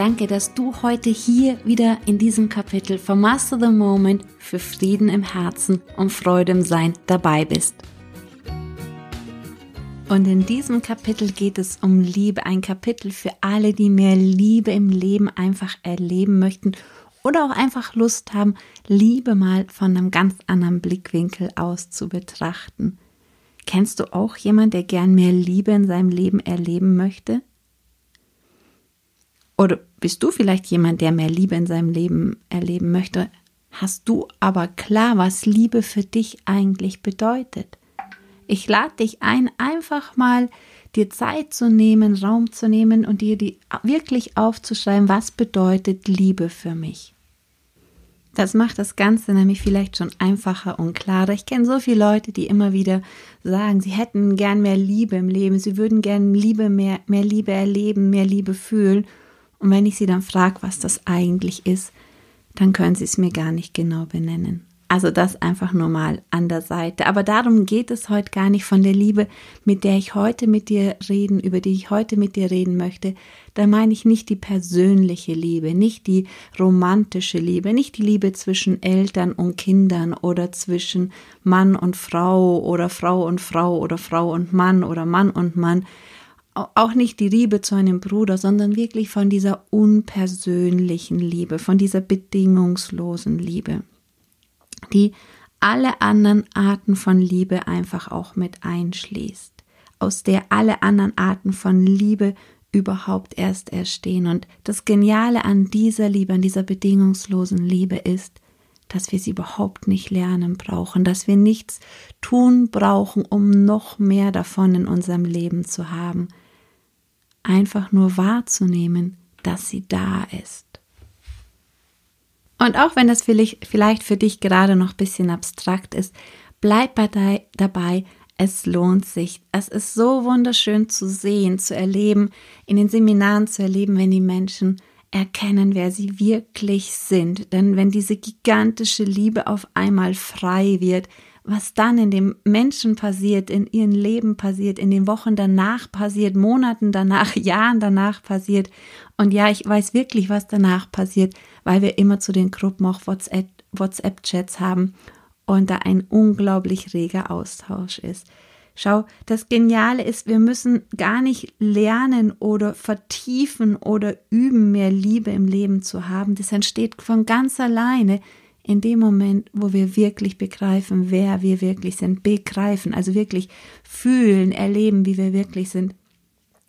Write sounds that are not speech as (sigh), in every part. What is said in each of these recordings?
Danke, dass du heute hier wieder in diesem Kapitel von Master the Moment für Frieden im Herzen und Freude im Sein dabei bist. Und in diesem Kapitel geht es um Liebe, ein Kapitel für alle, die mehr Liebe im Leben einfach erleben möchten oder auch einfach Lust haben, Liebe mal von einem ganz anderen Blickwinkel aus zu betrachten. Kennst du auch jemanden, der gern mehr Liebe in seinem Leben erleben möchte? Oder bist du vielleicht jemand, der mehr Liebe in seinem Leben erleben möchte? Hast du aber klar, was Liebe für dich eigentlich bedeutet? Ich lade dich ein, einfach mal dir Zeit zu nehmen, Raum zu nehmen und dir die wirklich aufzuschreiben, was bedeutet Liebe für mich. Das macht das Ganze nämlich vielleicht schon einfacher und klarer. Ich kenne so viele Leute, die immer wieder sagen, sie hätten gern mehr Liebe im Leben, sie würden gern Liebe mehr, mehr Liebe erleben, mehr Liebe fühlen. Und wenn ich sie dann frage, was das eigentlich ist, dann können sie es mir gar nicht genau benennen. Also das einfach nur mal an der Seite. Aber darum geht es heute gar nicht von der Liebe, mit der ich heute mit dir reden, über die ich heute mit dir reden möchte. Da meine ich nicht die persönliche Liebe, nicht die romantische Liebe, nicht die Liebe zwischen Eltern und Kindern oder zwischen Mann und Frau oder Frau und Frau oder Frau und Mann oder Mann und Mann, auch nicht die Liebe zu einem Bruder, sondern wirklich von dieser unpersönlichen Liebe, von dieser bedingungslosen Liebe, die alle anderen Arten von Liebe einfach auch mit einschließt, aus der alle anderen Arten von Liebe überhaupt erst erstehen. Und das Geniale an dieser Liebe, an dieser bedingungslosen Liebe ist, dass wir sie überhaupt nicht lernen brauchen, dass wir nichts tun brauchen, um noch mehr davon in unserem Leben zu haben, einfach nur wahrzunehmen, dass sie da ist. Und auch wenn das vielleicht für dich gerade noch ein bisschen abstrakt ist, bleib dabei, es lohnt sich. Es ist so wunderschön zu sehen, zu erleben, in den Seminaren zu erleben, wenn die Menschen erkennen, wer sie wirklich sind. Denn wenn diese gigantische Liebe auf einmal frei wird, was dann in dem Menschen passiert, in ihrem Leben passiert, in den Wochen danach passiert, Monaten danach, (laughs) Jahren danach passiert. Und ja, ich weiß wirklich, was danach passiert, weil wir immer zu den Gruppen auch WhatsApp-Chats haben und da ein unglaublich reger Austausch ist. Schau, das Geniale ist, wir müssen gar nicht lernen oder vertiefen oder üben, mehr Liebe im Leben zu haben. Das entsteht von ganz alleine, in dem Moment, wo wir wirklich begreifen, wer wir wirklich sind, begreifen, also wirklich fühlen, erleben, wie wir wirklich sind.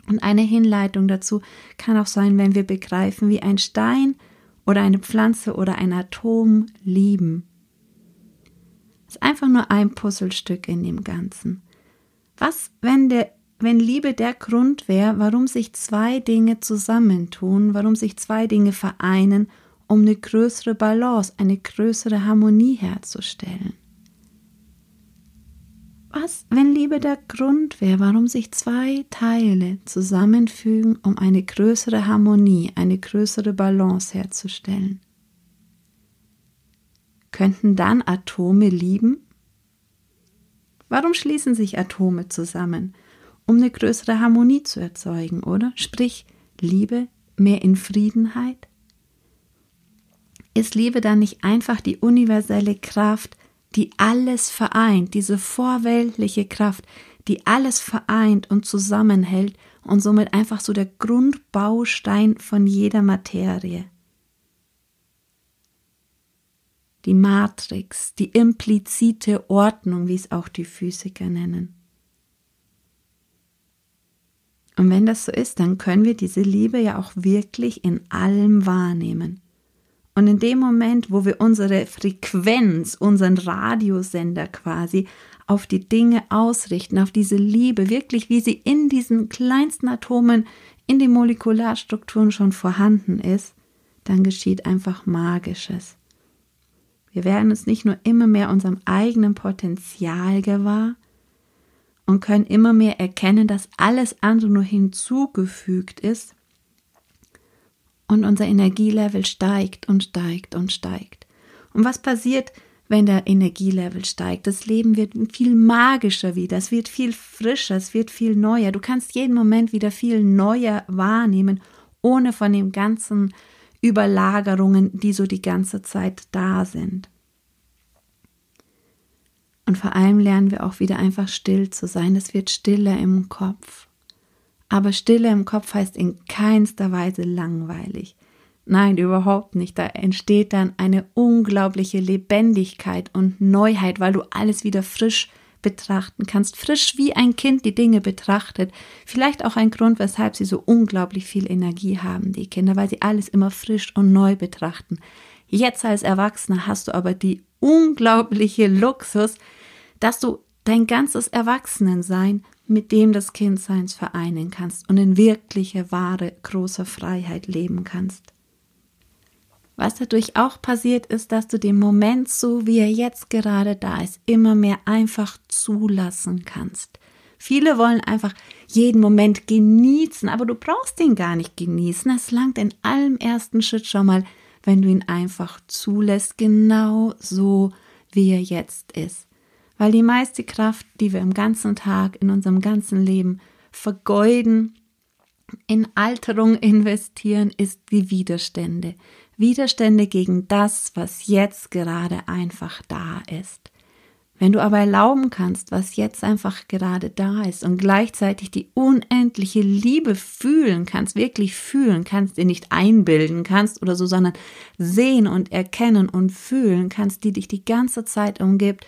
Und eine Hinleitung dazu kann auch sein, wenn wir begreifen, wie ein Stein oder eine Pflanze oder ein Atom lieben. Das ist einfach nur ein Puzzlestück in dem Ganzen. Was, wenn der wenn Liebe der Grund wäre, warum sich zwei Dinge zusammentun, warum sich zwei Dinge vereinen um eine größere Balance, eine größere Harmonie herzustellen. Was, wenn Liebe der Grund wäre, warum sich zwei Teile zusammenfügen, um eine größere Harmonie, eine größere Balance herzustellen? Könnten dann Atome lieben? Warum schließen sich Atome zusammen? Um eine größere Harmonie zu erzeugen, oder? Sprich, Liebe, mehr in Friedenheit? Ist Liebe dann nicht einfach die universelle Kraft, die alles vereint, diese vorweltliche Kraft, die alles vereint und zusammenhält und somit einfach so der Grundbaustein von jeder Materie? Die Matrix, die implizite Ordnung, wie es auch die Physiker nennen. Und wenn das so ist, dann können wir diese Liebe ja auch wirklich in allem wahrnehmen. Und in dem Moment, wo wir unsere Frequenz, unseren Radiosender quasi auf die Dinge ausrichten, auf diese Liebe, wirklich wie sie in diesen kleinsten Atomen, in den Molekularstrukturen schon vorhanden ist, dann geschieht einfach Magisches. Wir werden uns nicht nur immer mehr unserem eigenen Potenzial gewahr und können immer mehr erkennen, dass alles andere nur hinzugefügt ist und unser Energielevel steigt und steigt und steigt. Und was passiert, wenn der Energielevel steigt? Das Leben wird viel magischer wieder, es wird viel frischer, es wird viel neuer. Du kannst jeden Moment wieder viel neuer wahrnehmen, ohne von dem ganzen Überlagerungen, die so die ganze Zeit da sind. Und vor allem lernen wir auch wieder einfach still zu sein. Es wird stiller im Kopf. Aber Stille im Kopf heißt in keinster Weise langweilig. Nein, überhaupt nicht. Da entsteht dann eine unglaubliche Lebendigkeit und Neuheit, weil du alles wieder frisch betrachten kannst, frisch wie ein Kind die Dinge betrachtet. Vielleicht auch ein Grund, weshalb sie so unglaublich viel Energie haben, die Kinder, weil sie alles immer frisch und neu betrachten. Jetzt als Erwachsener hast du aber die unglaubliche Luxus, dass du dein ganzes Erwachsenensein mit dem des Kindseins vereinen kannst und in wirkliche, wahre, große Freiheit leben kannst. Was dadurch auch passiert ist, dass du den Moment, so wie er jetzt gerade da ist, immer mehr einfach zulassen kannst. Viele wollen einfach jeden Moment genießen, aber du brauchst ihn gar nicht genießen. Es langt in allem ersten Schritt schon mal, wenn du ihn einfach zulässt, genau so, wie er jetzt ist. Weil die meiste Kraft, die wir im ganzen Tag, in unserem ganzen Leben vergeuden, in Alterung investieren, ist die Widerstände. Widerstände gegen das, was jetzt gerade einfach da ist. Wenn du aber erlauben kannst, was jetzt einfach gerade da ist und gleichzeitig die unendliche Liebe fühlen kannst, wirklich fühlen kannst, dir nicht einbilden kannst oder so, sondern sehen und erkennen und fühlen kannst, die dich die ganze Zeit umgibt,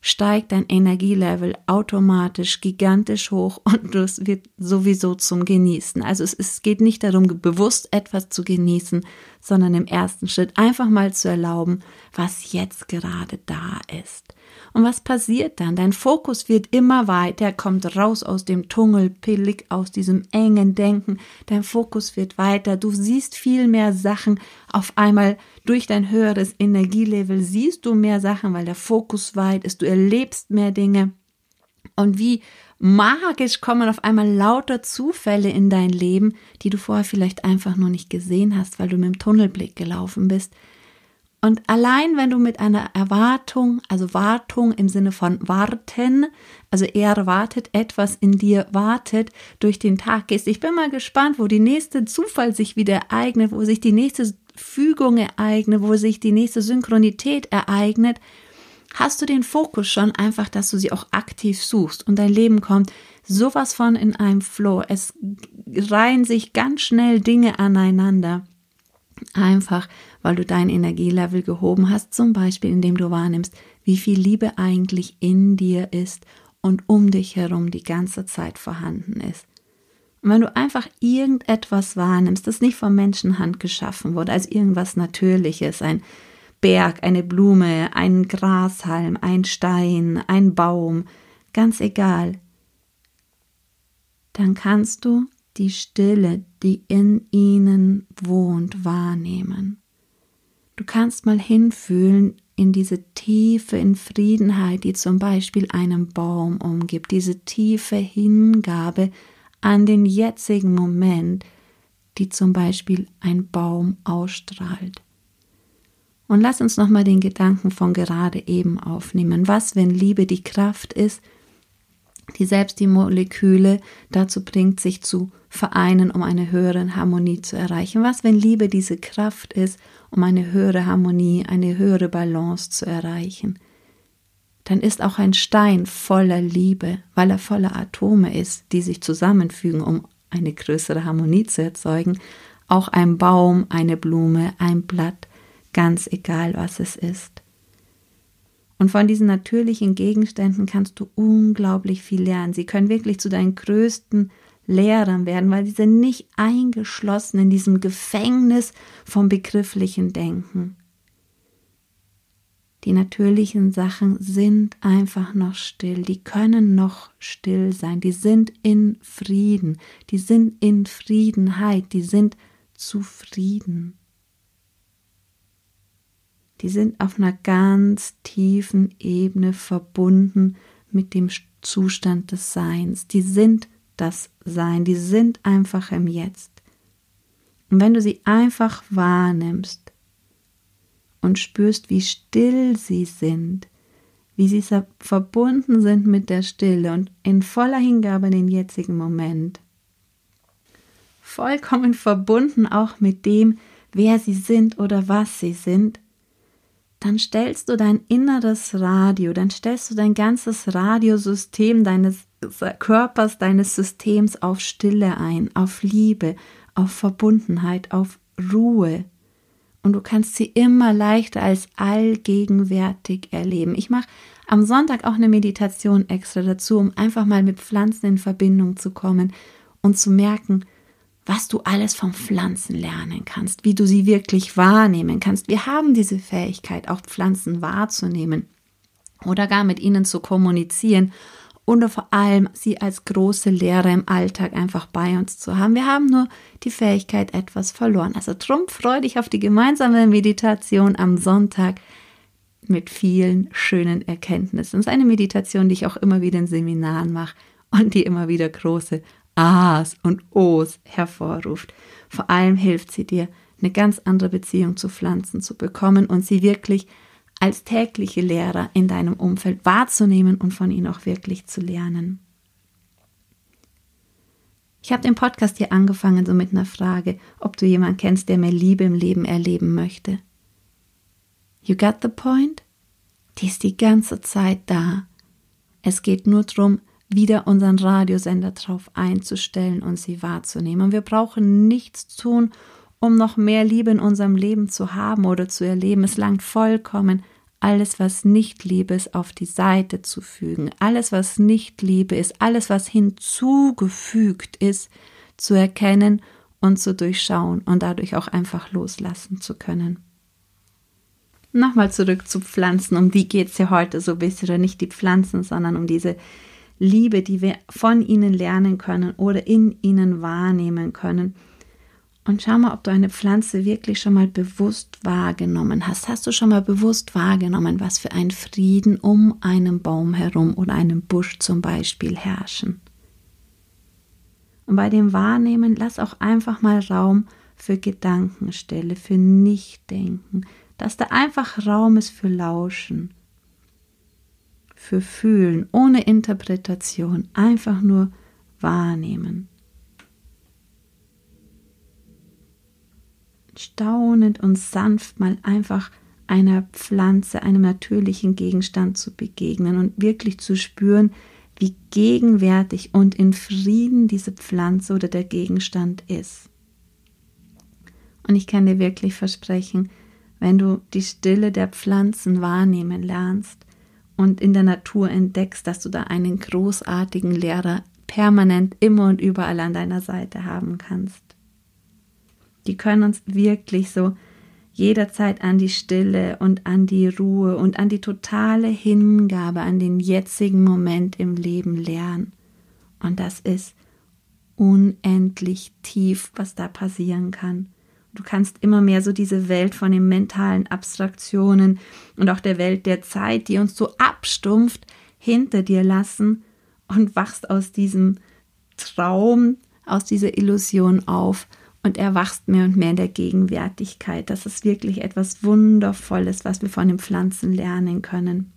steigt dein Energielevel automatisch gigantisch hoch und das wird sowieso zum Genießen. Also es, es geht nicht darum, bewusst etwas zu genießen, sondern im ersten Schritt einfach mal zu erlauben, was jetzt gerade da ist. Und was passiert dann? Dein Fokus wird immer weiter, kommt raus aus dem Tungelpillig, aus diesem engen Denken. Dein Fokus wird weiter. Du siehst viel mehr Sachen. Auf einmal durch dein höheres Energielevel siehst du mehr Sachen, weil der Fokus weit ist. Du erlebst mehr Dinge. Und wie magisch kommen auf einmal lauter Zufälle in dein Leben, die du vorher vielleicht einfach nur nicht gesehen hast, weil du mit dem Tunnelblick gelaufen bist. Und allein wenn du mit einer Erwartung, also Wartung im Sinne von warten, also er wartet, etwas in dir wartet, durch den Tag gehst. Ich bin mal gespannt, wo die nächste Zufall sich wieder ereignet, wo sich die nächste Fügung ereignet, wo sich die nächste Synchronität ereignet. Hast du den Fokus schon einfach, dass du sie auch aktiv suchst und dein Leben kommt sowas von in einem Flow. Es reihen sich ganz schnell Dinge aneinander. Einfach, weil du dein Energielevel gehoben hast, zum Beispiel indem du wahrnimmst, wie viel Liebe eigentlich in dir ist und um dich herum die ganze Zeit vorhanden ist. Und wenn du einfach irgendetwas wahrnimmst, das nicht von Menschenhand geschaffen wurde, als irgendwas Natürliches, ein Berg, eine Blume, ein Grashalm, ein Stein, ein Baum, ganz egal, dann kannst du die Stille, die in ihnen wohnt, wahrnehmen. Du kannst mal hinfühlen in diese tiefe Infriedenheit, die zum Beispiel einen Baum umgibt, diese tiefe Hingabe an den jetzigen Moment, die zum Beispiel ein Baum ausstrahlt. Und lass uns nochmal den Gedanken von gerade eben aufnehmen. Was, wenn Liebe die Kraft ist, die selbst die Moleküle dazu bringt, sich zu vereinen, um eine höhere Harmonie zu erreichen. Was, wenn Liebe diese Kraft ist, um eine höhere Harmonie, eine höhere Balance zu erreichen? Dann ist auch ein Stein voller Liebe, weil er voller Atome ist, die sich zusammenfügen, um eine größere Harmonie zu erzeugen. Auch ein Baum, eine Blume, ein Blatt, ganz egal was es ist. Und von diesen natürlichen Gegenständen kannst du unglaublich viel lernen. Sie können wirklich zu deinen größten Lehrern werden, weil sie sind nicht eingeschlossen in diesem Gefängnis vom begrifflichen Denken. Die natürlichen Sachen sind einfach noch still, die können noch still sein, die sind in Frieden, die sind in Friedenheit, die sind zufrieden. Die sind auf einer ganz tiefen Ebene verbunden mit dem Zustand des Seins. Die sind das Sein, die sind einfach im Jetzt. Und wenn du sie einfach wahrnimmst und spürst, wie still sie sind, wie sie verbunden sind mit der Stille und in voller Hingabe in den jetzigen Moment, vollkommen verbunden auch mit dem, wer sie sind oder was sie sind, dann stellst du dein inneres Radio, dann stellst du dein ganzes Radiosystem deines Körpers, deines Systems auf Stille ein, auf Liebe, auf Verbundenheit, auf Ruhe. Und du kannst sie immer leichter als allgegenwärtig erleben. Ich mache am Sonntag auch eine Meditation extra dazu, um einfach mal mit Pflanzen in Verbindung zu kommen und zu merken, was du alles von Pflanzen lernen kannst, wie du sie wirklich wahrnehmen kannst. Wir haben diese Fähigkeit, auch Pflanzen wahrzunehmen oder gar mit ihnen zu kommunizieren und vor allem sie als große Lehre im Alltag einfach bei uns zu haben. Wir haben nur die Fähigkeit etwas verloren. Also drum freu dich auf die gemeinsame Meditation am Sonntag mit vielen schönen Erkenntnissen. Es ist eine Meditation, die ich auch immer wieder in Seminaren mache und die immer wieder große A's und O's hervorruft. Vor allem hilft sie dir, eine ganz andere Beziehung zu Pflanzen zu bekommen und sie wirklich als tägliche Lehrer in deinem Umfeld wahrzunehmen und von ihnen auch wirklich zu lernen. Ich habe den Podcast hier angefangen so mit einer Frage, ob du jemanden kennst, der mehr Liebe im Leben erleben möchte. You got the point? Die ist die ganze Zeit da. Es geht nur darum, wieder unseren Radiosender drauf einzustellen und sie wahrzunehmen. Und wir brauchen nichts tun, um noch mehr Liebe in unserem Leben zu haben oder zu erleben. Es langt vollkommen, alles, was nicht Liebe ist, auf die Seite zu fügen. Alles, was nicht Liebe ist, alles, was hinzugefügt ist, zu erkennen und zu durchschauen und dadurch auch einfach loslassen zu können. Nochmal zurück zu Pflanzen, um die geht es ja heute so ein bisschen, nicht die Pflanzen, sondern um diese Liebe, die wir von ihnen lernen können oder in ihnen wahrnehmen können. Und schau mal, ob du eine Pflanze wirklich schon mal bewusst wahrgenommen hast. Hast du schon mal bewusst wahrgenommen, was für ein Frieden um einen Baum herum oder einen Busch zum Beispiel herrschen? Und bei dem Wahrnehmen lass auch einfach mal Raum für Gedankenstelle, für Nichtdenken, dass da einfach Raum ist für Lauschen für Fühlen, ohne Interpretation, einfach nur wahrnehmen. Staunend und sanft mal einfach einer Pflanze, einem natürlichen Gegenstand zu begegnen und wirklich zu spüren, wie gegenwärtig und in Frieden diese Pflanze oder der Gegenstand ist. Und ich kann dir wirklich versprechen, wenn du die Stille der Pflanzen wahrnehmen lernst, und in der Natur entdeckst, dass du da einen großartigen Lehrer permanent immer und überall an deiner Seite haben kannst. Die können uns wirklich so jederzeit an die Stille und an die Ruhe und an die totale Hingabe an den jetzigen Moment im Leben lernen. Und das ist unendlich tief, was da passieren kann. Du kannst immer mehr so diese Welt von den mentalen Abstraktionen und auch der Welt der Zeit, die uns so abstumpft, hinter dir lassen und wachst aus diesem Traum, aus dieser Illusion auf und erwachst mehr und mehr in der Gegenwärtigkeit. Das ist wirklich etwas Wundervolles, was wir von den Pflanzen lernen können.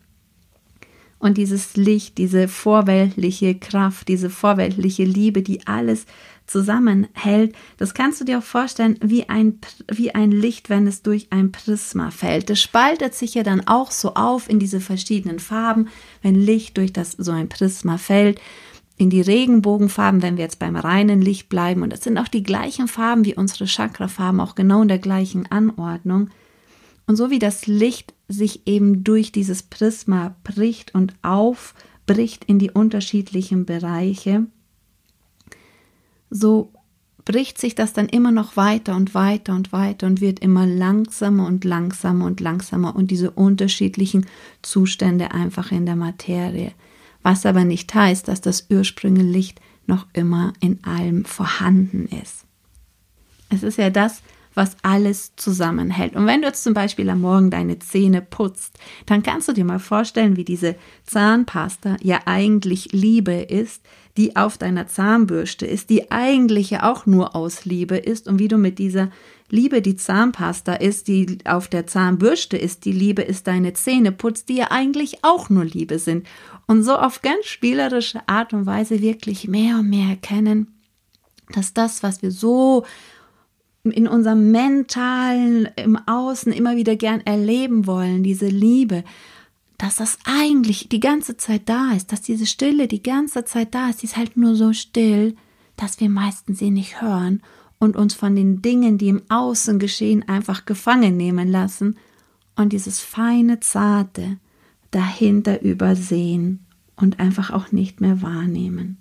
Und dieses Licht, diese vorweltliche Kraft, diese vorweltliche Liebe, die alles zusammenhält, das kannst du dir auch vorstellen wie ein, wie ein Licht, wenn es durch ein Prisma fällt. Das spaltet sich ja dann auch so auf in diese verschiedenen Farben, wenn Licht durch das, so ein Prisma fällt. In die Regenbogenfarben, wenn wir jetzt beim reinen Licht bleiben. Und das sind auch die gleichen Farben wie unsere Chakrafarben, auch genau in der gleichen Anordnung. Und so wie das Licht sich eben durch dieses Prisma bricht und aufbricht in die unterschiedlichen Bereiche, so bricht sich das dann immer noch weiter und weiter und weiter und wird immer langsamer und langsamer und langsamer und diese unterschiedlichen Zustände einfach in der Materie. Was aber nicht heißt, dass das ursprüngliche Licht noch immer in allem vorhanden ist. Es ist ja das, was alles zusammenhält. Und wenn du jetzt zum Beispiel am Morgen deine Zähne putzt, dann kannst du dir mal vorstellen, wie diese Zahnpasta ja eigentlich Liebe ist, die auf deiner Zahnbürste ist, die eigentlich ja auch nur aus Liebe ist und wie du mit dieser Liebe, die Zahnpasta ist, die auf der Zahnbürste ist, die Liebe ist deine Zähne putzt, die ja eigentlich auch nur Liebe sind. Und so auf ganz spielerische Art und Weise wirklich mehr und mehr erkennen, dass das, was wir so in unserem mentalen, im Außen immer wieder gern erleben wollen, diese Liebe, dass das eigentlich die ganze Zeit da ist, dass diese Stille die ganze Zeit da ist, die ist halt nur so still, dass wir meistens sie nicht hören und uns von den Dingen, die im Außen geschehen, einfach gefangen nehmen lassen und dieses feine, zarte dahinter übersehen und einfach auch nicht mehr wahrnehmen.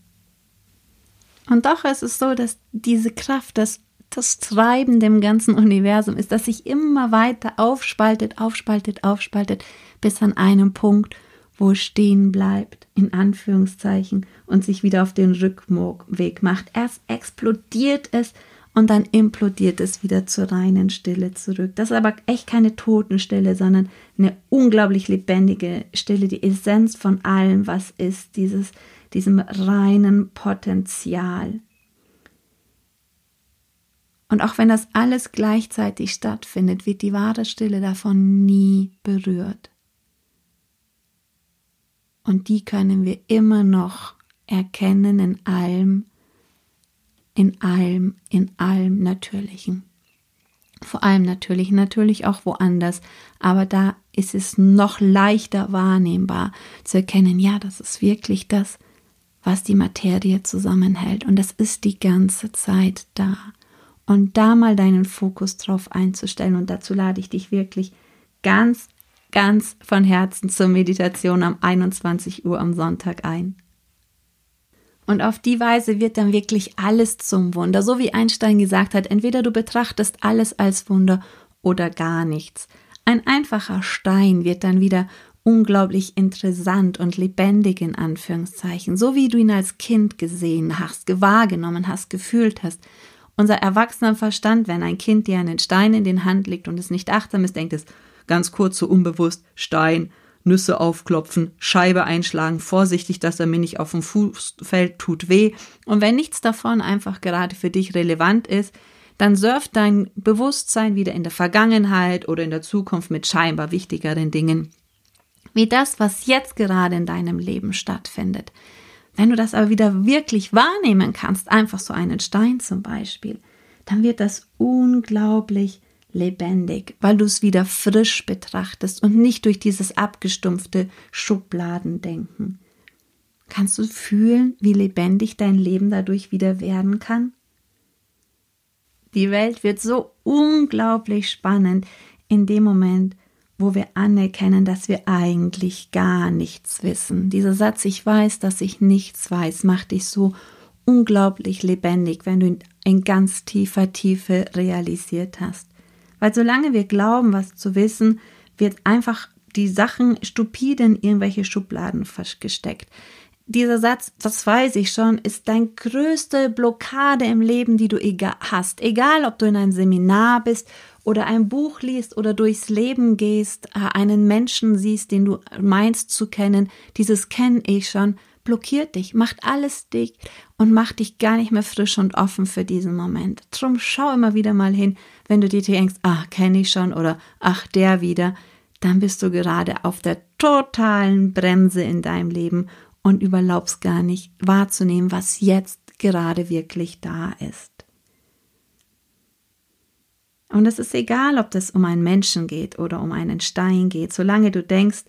Und doch ist es so, dass diese Kraft, das, das Treiben dem ganzen Universum ist, dass sich immer weiter aufspaltet, aufspaltet, aufspaltet, bis an einem Punkt, wo es stehen bleibt, in Anführungszeichen, und sich wieder auf den Rückweg macht. Erst explodiert es und dann implodiert es wieder zur reinen Stille zurück. Das ist aber echt keine Totenstille, sondern eine unglaublich lebendige Stille, die Essenz von allem, was ist, dieses diesem reinen Potenzial. Und auch wenn das alles gleichzeitig stattfindet, wird die wahre Stille davon nie berührt. Und die können wir immer noch erkennen in allem, in allem, in allem Natürlichen. Vor allem natürlich, natürlich auch woanders, aber da ist es noch leichter wahrnehmbar zu erkennen, ja, das ist wirklich das, was die Materie zusammenhält. Und das ist die ganze Zeit da. Und da mal deinen Fokus drauf einzustellen. Und dazu lade ich dich wirklich ganz, ganz von Herzen zur Meditation am 21 Uhr am Sonntag ein. Und auf die Weise wird dann wirklich alles zum Wunder. So wie Einstein gesagt hat, entweder du betrachtest alles als Wunder oder gar nichts. Ein einfacher Stein wird dann wieder unglaublich interessant und lebendig in Anführungszeichen, so wie du ihn als Kind gesehen hast, wahrgenommen hast, gefühlt hast. Unser erwachsener Verstand, wenn ein Kind dir einen Stein in den Hand legt und es nicht achtsam ist, denkt es ganz kurz so unbewusst Stein, Nüsse aufklopfen, Scheibe einschlagen, vorsichtig, dass er mir nicht auf den Fuß fällt, tut weh. Und wenn nichts davon einfach gerade für dich relevant ist, dann surft dein Bewusstsein wieder in der Vergangenheit oder in der Zukunft mit scheinbar wichtigeren Dingen wie das, was jetzt gerade in deinem Leben stattfindet. Wenn du das aber wieder wirklich wahrnehmen kannst, einfach so einen Stein zum Beispiel, dann wird das unglaublich lebendig, weil du es wieder frisch betrachtest und nicht durch dieses abgestumpfte Schubladendenken. Kannst du fühlen, wie lebendig dein Leben dadurch wieder werden kann? Die Welt wird so unglaublich spannend in dem Moment, wo wir anerkennen, dass wir eigentlich gar nichts wissen. Dieser Satz, ich weiß, dass ich nichts weiß, macht dich so unglaublich lebendig, wenn du ihn in ganz tiefer Tiefe realisiert hast. Weil solange wir glauben, was zu wissen, wird einfach die Sachen stupide in irgendwelche Schubladen gesteckt. Dieser Satz, das weiß ich schon, ist dein größte Blockade im Leben, die du hast. Egal, ob du in einem Seminar bist oder ein Buch liest oder durchs Leben gehst, äh, einen Menschen siehst, den du meinst zu kennen, dieses kenne ich schon, blockiert dich, macht alles dick und macht dich gar nicht mehr frisch und offen für diesen Moment. Drum schau immer wieder mal hin, wenn du dir denkst, ach, kenne ich schon oder ach, der wieder, dann bist du gerade auf der totalen Bremse in deinem Leben und überlaubst gar nicht wahrzunehmen, was jetzt gerade wirklich da ist. Und es ist egal, ob das um einen Menschen geht oder um einen Stein geht, solange du denkst,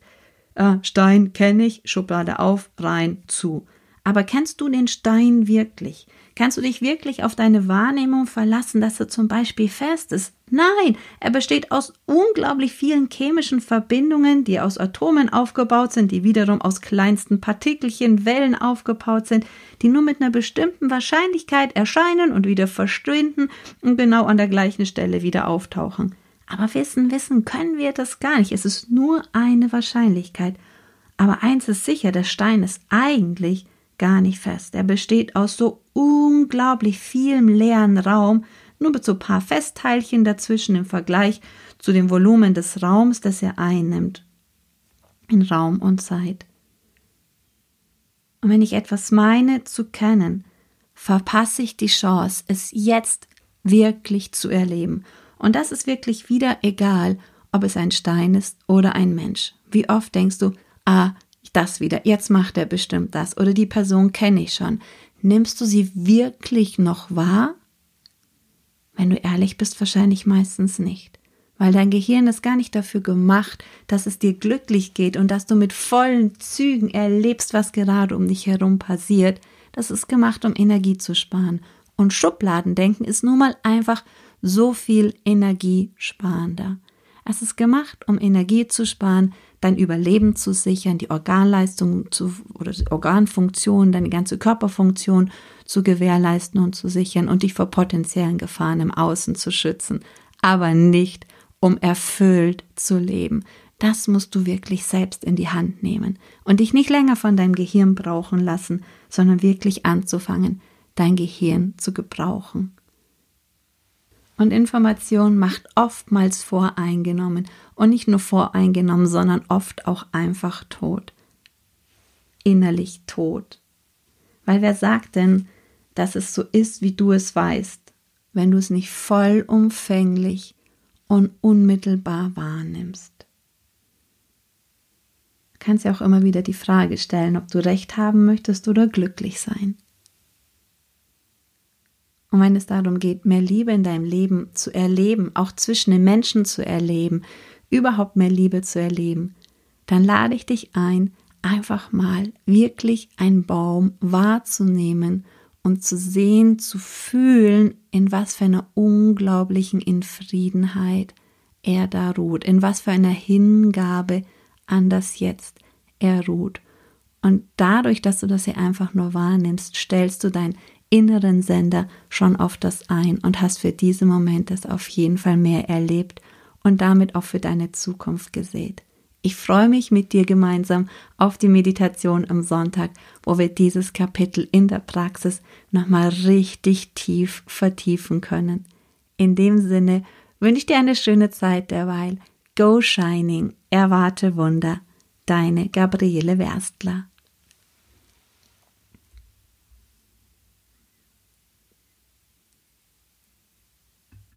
äh, Stein kenne ich, Schublade auf, rein, zu. Aber kennst du den Stein wirklich? Kannst du dich wirklich auf deine Wahrnehmung verlassen, dass er zum Beispiel fest ist? Nein, er besteht aus unglaublich vielen chemischen Verbindungen, die aus Atomen aufgebaut sind, die wiederum aus kleinsten Partikelchen, Wellen aufgebaut sind, die nur mit einer bestimmten Wahrscheinlichkeit erscheinen und wieder verschwinden und genau an der gleichen Stelle wieder auftauchen. Aber wissen, wissen können wir das gar nicht. Es ist nur eine Wahrscheinlichkeit. Aber eins ist sicher, der Stein ist eigentlich gar nicht fest. Er besteht aus so unglaublich vielem leeren Raum, nur mit so ein paar Festteilchen dazwischen im Vergleich zu dem Volumen des Raums, das er einnimmt in Raum und Zeit. Und wenn ich etwas meine zu kennen, verpasse ich die Chance, es jetzt wirklich zu erleben. Und das ist wirklich wieder egal, ob es ein Stein ist oder ein Mensch. Wie oft denkst du, ah, das wieder, jetzt macht er bestimmt das oder die Person kenne ich schon. Nimmst du sie wirklich noch wahr? Wenn du ehrlich bist, wahrscheinlich meistens nicht weil dein Gehirn ist gar nicht dafür gemacht, dass es dir glücklich geht und dass du mit vollen Zügen erlebst, was gerade um dich herum passiert. Das ist gemacht, um Energie zu sparen. Und Schubladendenken ist nun mal einfach so viel energiesparender. Es ist gemacht, um Energie zu sparen, dein Überleben zu sichern, die Organleistung zu, oder Organfunktion, deine ganze Körperfunktion zu gewährleisten und zu sichern und dich vor potenziellen Gefahren im Außen zu schützen, aber nicht, um erfüllt zu leben. Das musst du wirklich selbst in die Hand nehmen und dich nicht länger von deinem Gehirn brauchen lassen, sondern wirklich anzufangen, dein Gehirn zu gebrauchen. Und Information macht oftmals voreingenommen und nicht nur voreingenommen, sondern oft auch einfach tot. Innerlich tot. Weil wer sagt denn, dass es so ist, wie du es weißt, wenn du es nicht vollumfänglich und unmittelbar wahrnimmst. Kannst ja auch immer wieder die Frage stellen, ob du recht haben möchtest oder glücklich sein. Und wenn es darum geht, mehr Liebe in deinem Leben zu erleben, auch zwischen den Menschen zu erleben, überhaupt mehr Liebe zu erleben, dann lade ich dich ein, einfach mal wirklich einen Baum wahrzunehmen und zu sehen, zu fühlen, in was für einer unglaublichen Infriedenheit er da ruht, in was für einer Hingabe an das Jetzt er ruht. Und dadurch, dass du das hier einfach nur wahrnimmst, stellst du deinen inneren Sender schon auf das ein und hast für diese Momente auf jeden Fall mehr erlebt und damit auch für deine Zukunft gesät. Ich freue mich mit dir gemeinsam auf die Meditation am Sonntag, wo wir dieses Kapitel in der Praxis nochmal richtig tief vertiefen können. In dem Sinne wünsche ich dir eine schöne Zeit derweil. Go Shining, erwarte Wunder. Deine Gabriele Werstler.